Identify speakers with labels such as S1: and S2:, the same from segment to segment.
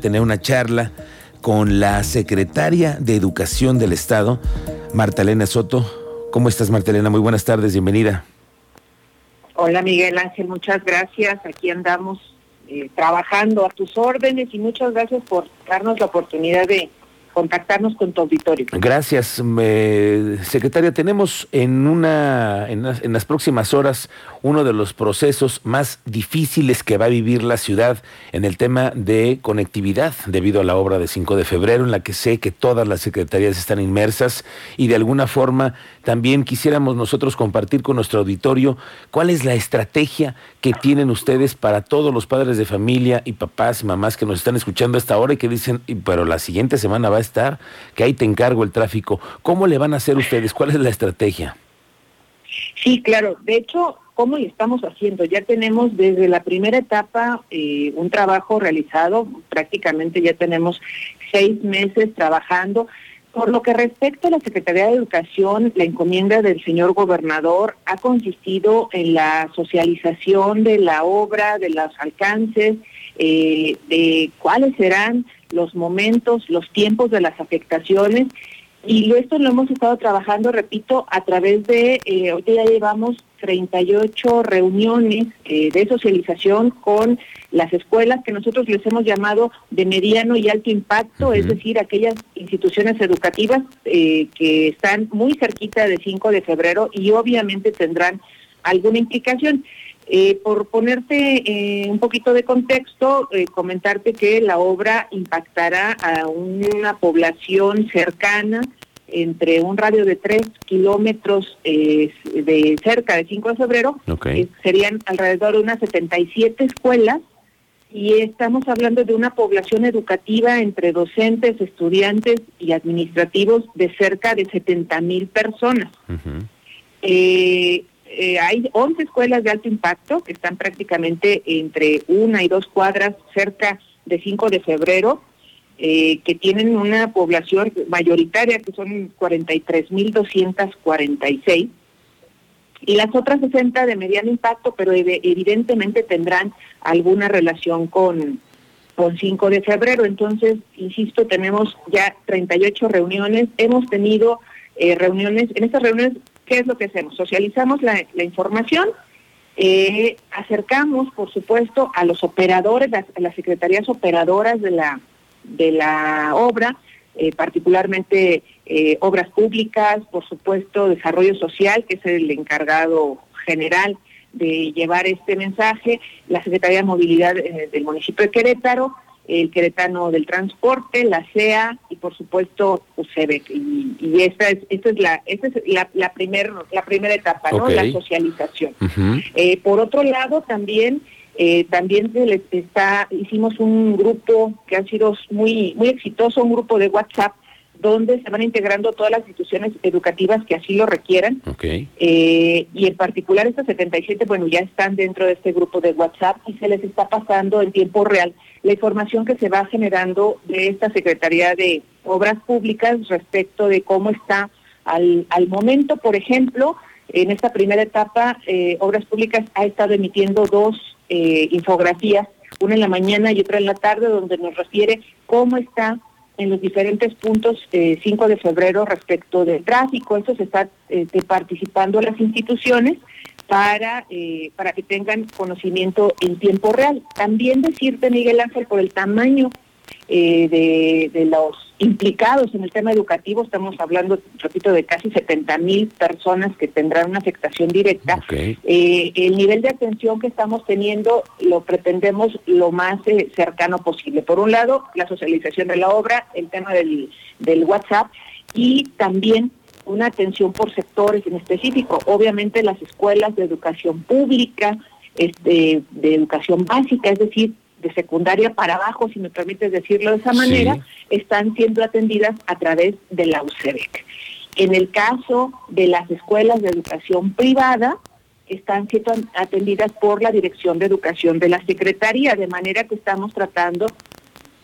S1: tener una charla con la secretaria de Educación del Estado, Marta Elena Soto. ¿Cómo estás, Marta Elena? Muy buenas tardes, bienvenida.
S2: Hola, Miguel Ángel, muchas gracias. Aquí andamos eh, trabajando a tus órdenes y muchas gracias por darnos la oportunidad de contactarnos con tu auditorio.
S1: Gracias, secretaria. Tenemos en una en las, próximas horas uno de los procesos más difíciles que va a vivir la ciudad en el tema de conectividad debido a la obra de 5 de febrero en la que sé que todas las secretarías están inmersas y de alguna forma también quisiéramos nosotros compartir con nuestro auditorio cuál es la estrategia que tienen ustedes para todos los padres de familia y papás mamás que nos están escuchando a esta hora y que dicen, pero la siguiente semana va a estar, que ahí te encargo el tráfico. ¿Cómo le van a hacer ustedes? ¿Cuál es la estrategia?
S2: Sí, claro. De hecho, ¿cómo le estamos haciendo? Ya tenemos desde la primera etapa eh, un trabajo realizado, prácticamente ya tenemos seis meses trabajando. Por lo que respecta a la Secretaría de Educación, la encomienda del señor gobernador ha consistido en la socialización de la obra, de los alcances, eh, de cuáles serán los momentos, los tiempos de las afectaciones. Y esto lo hemos estado trabajando, repito, a través de, eh, hoy ya llevamos 38 reuniones eh, de socialización con las escuelas que nosotros les hemos llamado de mediano y alto impacto, es decir, aquellas instituciones educativas eh, que están muy cerquita de 5 de febrero y obviamente tendrán alguna implicación. Eh, por ponerte eh, un poquito de contexto, eh, comentarte que la obra impactará a una población cercana entre un radio de 3 kilómetros de cerca de 5 de febrero, serían alrededor de unas 77 escuelas y estamos hablando de una población educativa entre docentes, estudiantes y administrativos de cerca de 70 mil personas. Eh, hay 11 escuelas de alto impacto que están prácticamente entre una y dos cuadras cerca de 5 de febrero, eh, que tienen una población mayoritaria que son 43.246 y las otras 60 de mediano impacto, pero evidentemente tendrán alguna relación con, con 5 de febrero. Entonces, insisto, tenemos ya 38 reuniones, hemos tenido eh, reuniones, en estas reuniones ¿Qué es lo que hacemos? Socializamos la, información, eh, acercamos, por supuesto, a los operadores, a, las secretarías operadoras de la, de la obra, eh, particularmente eh, obras públicas, por supuesto, desarrollo social, que es el encargado general de llevar este mensaje, la Secretaría de Movilidad del municipio de Querétaro, el Queretano del Transporte, la CEA y por supuesto UCEBEC. Y, y esta es, esta es la, esta es la, la, primer, la primera etapa, ¿no? La socialización. Eh, por otro lado, también eh, también está, hicimos un grupo que ha sido muy, muy exitoso, un grupo de WhatsApp donde se van integrando todas las instituciones educativas que así lo requieran. Eh, y en particular estas 77, bueno, ya están dentro de este grupo de WhatsApp y se les está pasando en tiempo real la información que se va generando de esta Secretaría de Obras Públicas respecto de cómo está al, al momento. Por ejemplo, en esta primera etapa, eh, Obras Públicas ha estado emitiendo dos eh, infografías, una en la mañana y otra en la tarde, donde nos refiere cómo está en los diferentes puntos 5 eh, de febrero respecto del tráfico. Esto se está participando las instituciones para, eh, para que tengan conocimiento en tiempo real. También decirte, Miguel Ángel, por el tamaño eh, de, de, los implicados en el tema educativo, estamos hablando, repito, de casi 70 mil personas que tendrán una afectación directa. Eh, el nivel de atención que estamos teniendo lo pretendemos lo más cercano posible. Por un lado, la socialización de la obra, el tema del, del WhatsApp y también una atención por sectores en específico. Obviamente las escuelas de educación pública, este, de educación básica, es decir, de secundaria para abajo, si me permites decirlo de esa manera, están siendo atendidas a través de la UCEBEC. En el caso de las escuelas de educación privada, están siendo atendidas por la Dirección de Educación de la Secretaría, de manera que estamos tratando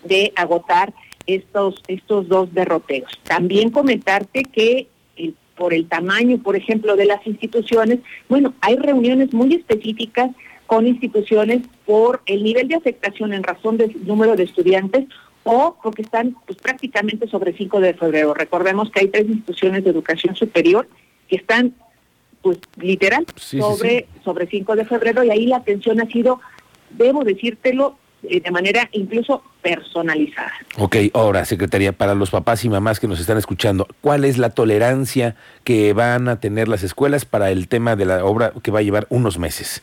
S2: de agotar estos, estos dos derroteos. También comentarte que por el tamaño, por ejemplo, de las instituciones, bueno, hay reuniones muy específicas con instituciones por el nivel de afectación en razón del número de estudiantes o porque están pues, prácticamente sobre 5 de febrero. Recordemos que hay tres instituciones de educación superior que están pues literal sobre sobre 5 de febrero y ahí la atención ha sido debo decírtelo eh, de manera incluso personalizada.
S1: Ok, ahora, Secretaría, para los papás y mamás que nos están escuchando, ¿cuál es la tolerancia que van a tener las escuelas para el tema de la obra que va a llevar unos meses?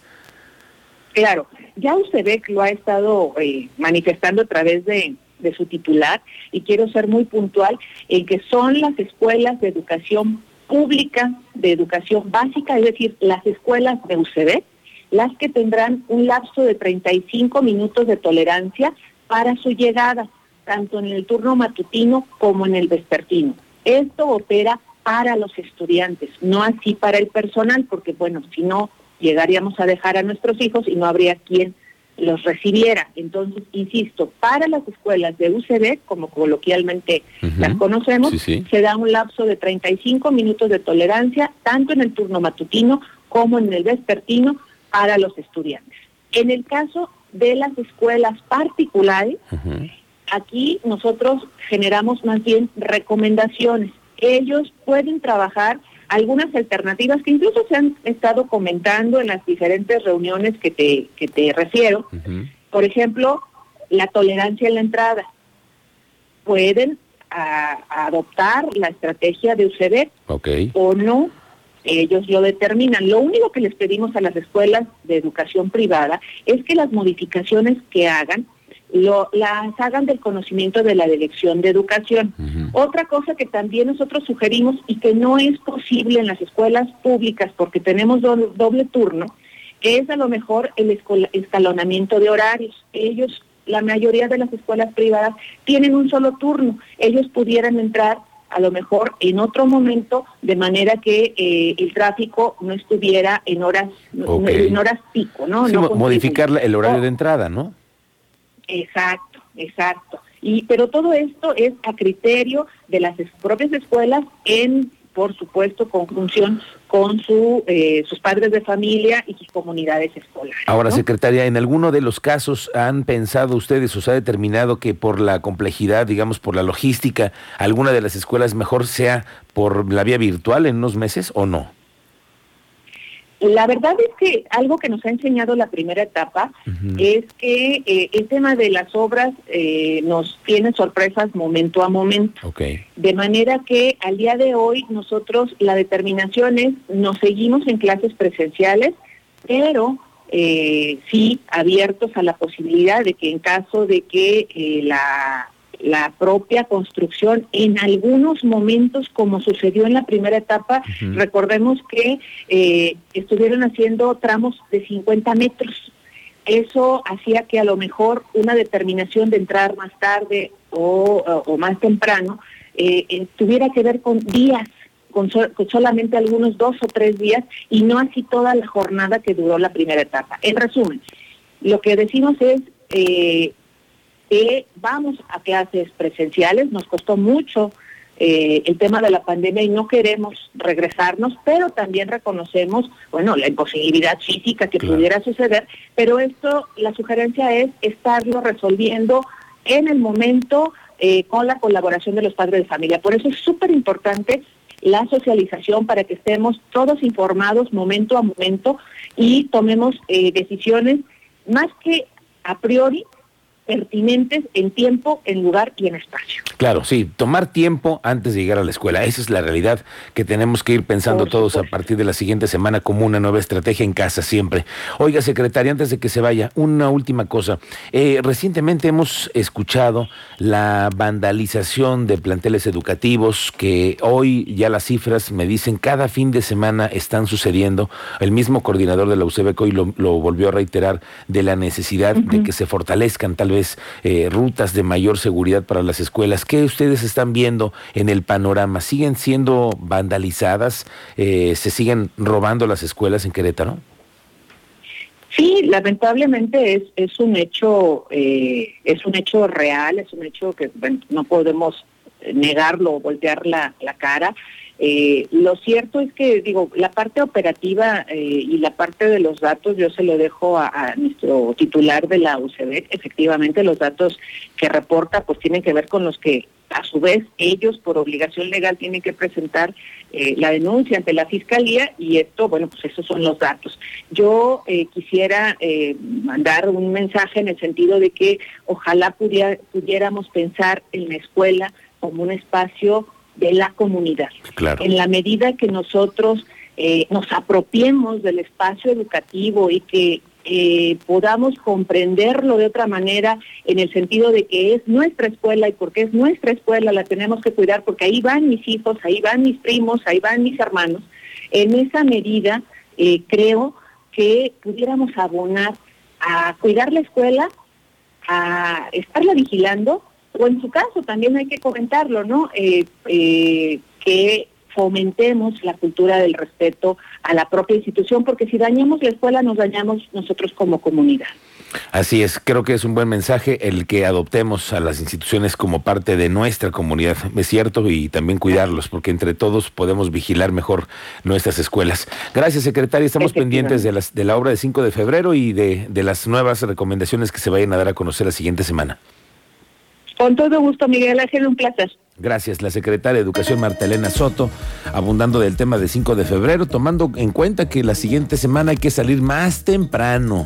S2: Claro, ya que lo ha estado eh, manifestando a través de, de su titular y quiero ser muy puntual en que son las escuelas de educación pública, de educación básica, es decir, las escuelas de UCB, las que tendrán un lapso de 35 minutos de tolerancia para su llegada, tanto en el turno matutino como en el vespertino. Esto opera para los estudiantes, no así para el personal, porque bueno, si no, llegaríamos a dejar a nuestros hijos y no habría quien los recibiera. Entonces, insisto, para las escuelas de UCB, como coloquialmente las conocemos, se da un lapso de 35 minutos de tolerancia, tanto en el turno matutino como en el vespertino, para los estudiantes. En el caso de las escuelas particulares, aquí nosotros generamos más bien recomendaciones. Ellos pueden trabajar algunas alternativas que incluso se han estado comentando en las diferentes reuniones que te, que te refiero. Por ejemplo, la tolerancia en la entrada. Pueden adoptar la estrategia de UCD o no ellos lo determinan. Lo único que les pedimos a las escuelas de educación privada es que las modificaciones que hagan lo, las hagan del conocimiento de la Dirección de Educación. Otra cosa que también nosotros sugerimos y que no es posible en las escuelas públicas porque tenemos doble, turno, es a lo mejor el escalonamiento de horarios. Ellos, la mayoría de las escuelas privadas tienen un solo turno. Ellos pudieran entrar a lo mejor en otro momento, de manera que eh, el tráfico no estuviera en horas en horas pico, ¿no?
S1: modificar el horario de entrada, ¿no?
S2: Exacto, exacto. Y pero todo esto es a criterio de las propias escuelas en por supuesto, conjunción con su, eh, sus padres de familia y sus comunidades escolares.
S1: Ahora, secretaria, ¿en alguno de los casos han pensado ustedes o se ha determinado que por la complejidad, digamos, por la logística, alguna de las escuelas mejor sea por la vía virtual en unos meses o no?
S2: La verdad es que algo que nos ha enseñado la primera etapa es que eh, el tema de las obras eh, nos tiene sorpresas momento a momento. De manera que al día de hoy nosotros la determinación es nos seguimos en clases presenciales, pero eh, sí abiertos a la posibilidad de que en caso de que la la propia construcción en algunos momentos, como sucedió en la primera etapa, recordemos que eh, estuvieron haciendo tramos de 50 metros. Eso hacía que a lo mejor una determinación de entrar más tarde o, más temprano eh, eh, tuviera que ver con días, con, solamente algunos dos o tres días y no así toda la jornada que duró la primera etapa. En resumen, lo que decimos es eh, que vamos a clases presenciales, nos costó mucho eh, el tema de la pandemia y no queremos regresarnos, pero también reconocemos, bueno, la imposibilidad física que pudiera suceder, pero esto, la sugerencia es estarlo resolviendo en el momento eh, con la colaboración de los padres de familia. Por eso es súper importante la socialización para que estemos todos informados momento a momento y tomemos eh, decisiones más que a priori, pertinentes en tiempo, en lugar y en espacio.
S1: Claro, sí, tomar tiempo antes de llegar a la escuela. Esa es la realidad que tenemos que ir pensando todos a partir de la siguiente semana como una nueva estrategia en casa siempre. Oiga, secretaria, antes de que se vaya, una última cosa. Eh, recientemente hemos escuchado la vandalización de planteles educativos que hoy ya las cifras me dicen cada fin de semana están sucediendo. El mismo coordinador de la UCBC hoy lo, volvió a reiterar de la necesidad de que se fortalezcan tal vez eh, rutas de mayor seguridad para las escuelas. ¿Qué ustedes están viendo en el panorama? ¿Siguen siendo vandalizadas? Eh, ¿Se siguen robando las escuelas en Querétaro?
S2: Sí, lamentablemente es, es un hecho eh, es un hecho real, es un hecho que no podemos negarlo o voltear la, la cara. Eh, lo cierto es que, digo, la parte operativa eh, y la parte de los datos yo se lo dejo a, nuestro titular de la UCB. Efectivamente, los datos que reporta pues tienen que ver con los que a su vez ellos por obligación legal tienen que presentar eh, la denuncia ante la fiscalía y esto, bueno, pues esos son los datos. Yo quisiera mandar un mensaje en el sentido de que ojalá pudiéramos pensar en la escuela como un espacio de la comunidad. En la medida que nosotros eh, nos apropiemos del espacio educativo y que eh, podamos comprenderlo de otra manera en el sentido de que es nuestra escuela y porque es nuestra escuela la tenemos que cuidar porque ahí van mis hijos, ahí van mis primos, ahí van mis hermanos. En esa medida eh, creo que pudiéramos abonar a cuidar la escuela, a estarla vigilando o en su caso también hay que comentarlo, ¿no? Eh, eh, que fomentemos la cultura del respeto a la propia institución, porque si dañamos la escuela nos dañamos nosotros como comunidad.
S1: Así es, creo que es un buen mensaje el que adoptemos a las instituciones como parte de nuestra comunidad, es cierto, y también cuidarlos, porque entre todos podemos vigilar mejor nuestras escuelas. Gracias, secretaria, estamos pendientes de, las, de la obra de 5 de febrero y de, de las nuevas recomendaciones que se vayan a dar a conocer la siguiente semana.
S2: Con todo gusto, Miguel Ángel, un placer.
S1: Gracias, la secretaria de Educación Marta Elena Soto, abundando del tema de 5 de febrero, tomando en cuenta que la siguiente semana hay que salir más temprano.